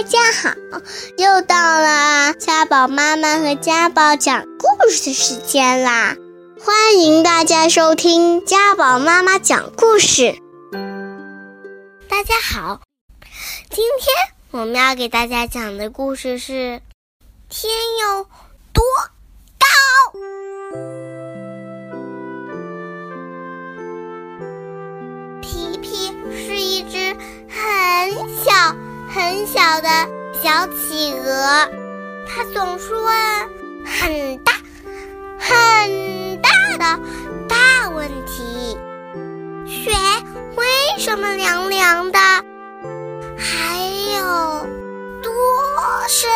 大家好，又到了家宝妈妈和家宝讲故事的时间啦！欢迎大家收听家宝妈妈讲故事。大家好，今天我们要给大家讲的故事是：天有多高？很小的小企鹅，它总是问很大很大的大问题：雪为什么凉凉的？还有多深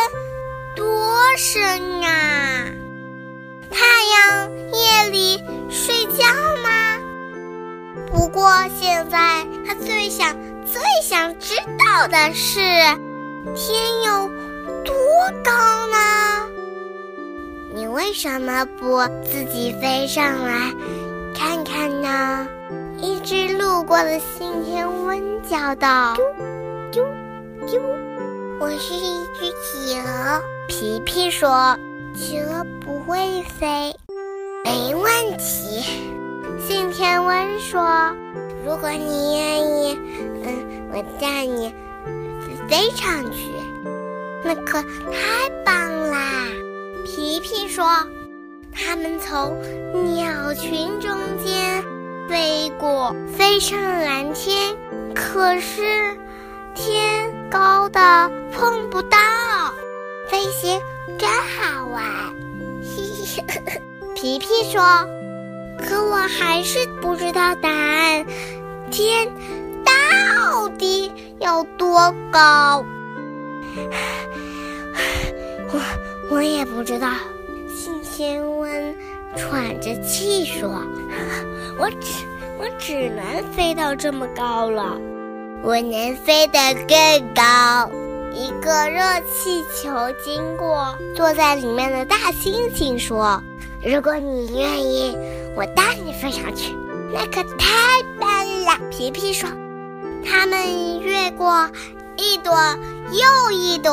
多深啊？太阳夜里睡觉吗？不过现在它最想。最想道的是，天有多高呢？你为什么不自己飞上来看看呢？一只路过的信天翁叫道：“啾啾啾，我是一只企鹅。”皮皮说：“企鹅不会飞，没问题。”信天翁说。如果你愿意，嗯，我带你飞上去，那可太棒啦！皮皮说：“他们从鸟群中间飞过，飞上蓝天。可是天高的碰不到，飞行真好玩。”皮皮说。可我还是不知道答案，天到底有多高？我我也不知道。信天翁喘着气说：“ 我只我只能飞到这么高了，我能飞得更高。”一个热气球经过，坐在里面的大猩猩说：“如果你愿意。”我带你飞上去，那可太棒了！皮皮说：“他们越过一朵又一朵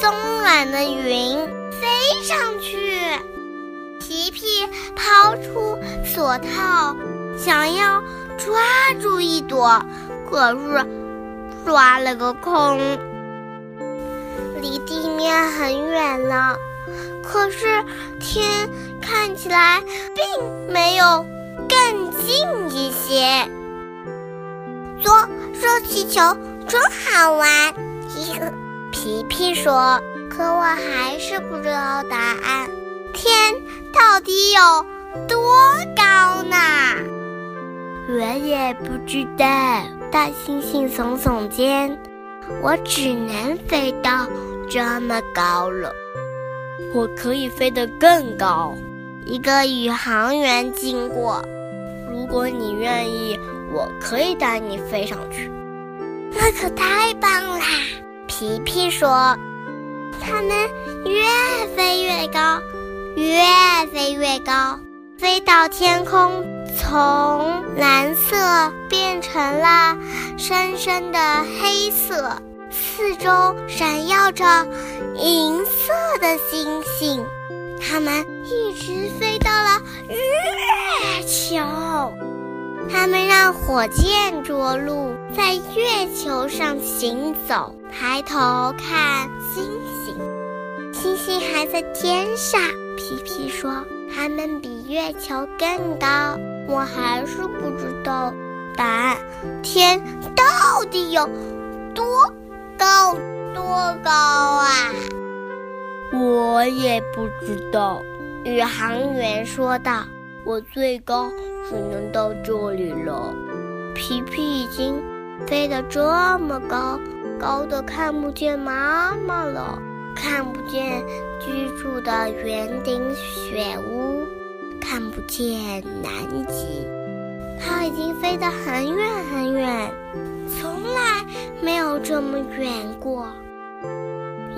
松软的云，飞上去。皮皮抛出锁套，想要抓住一朵，可是抓了个空。离地面很远了，可是天……”看起来并没有更近一些。左热气球真好玩，皮皮说。可我还是不知道答案。天到底有多高呢？我也不知道。大猩猩耸耸肩，我只能飞到这么高了。我可以飞得更高。一个宇航员经过，如果你愿意，我可以带你飞上去。那可太棒啦！皮皮说。他们越飞越高，越飞越高，飞到天空，从蓝色变成了深深的黑色，四周闪耀着银色的星星。他们一直飞到了月球，他们让火箭着陆，在月球上行走，抬头看星星，星星还在天上。皮皮说：“他们比月球更高。”我还是不知道答案。天到底有多高？多高啊？我也不知道，宇航员说道：“我最高只能到这里了。”皮皮已经飞得这么高，高的看不见妈妈了，看不见居住的圆顶雪屋，看不见南极。它已经飞得很远很远，从来没有这么远过。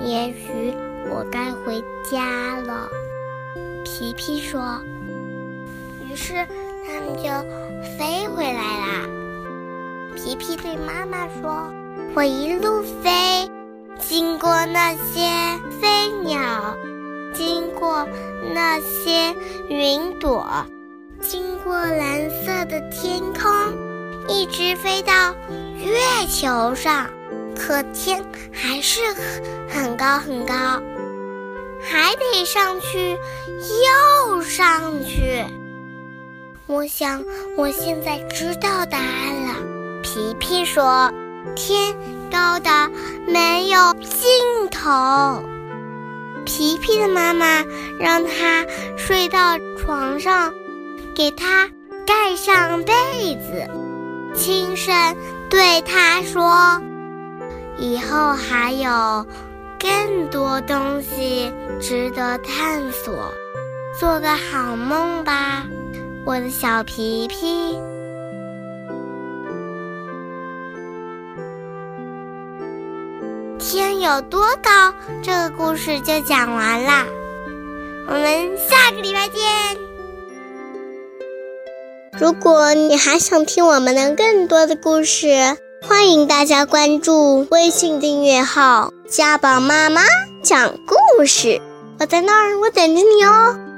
也许。我该回家了，皮皮说。于是他们就飞回来啦。皮皮对妈妈说：“我一路飞，经过那些飞鸟，经过那些云朵，经过蓝色的天空，一直飞到月球上。可天还是很很高很高，还得上去又上去。我想我现在知道答案了。皮皮说：“天高的没有尽头。”皮皮的妈妈让他睡到床上，给他盖上被子，轻声对他说。以后还有更多东西值得探索，做个好梦吧，我的小皮皮。天有多高？这个故事就讲完啦，我们下个礼拜见。如果你还想听我们的更多的故事。欢迎大家关注微信订阅号“家宝妈妈讲故事”，我在那儿，我等着你哦。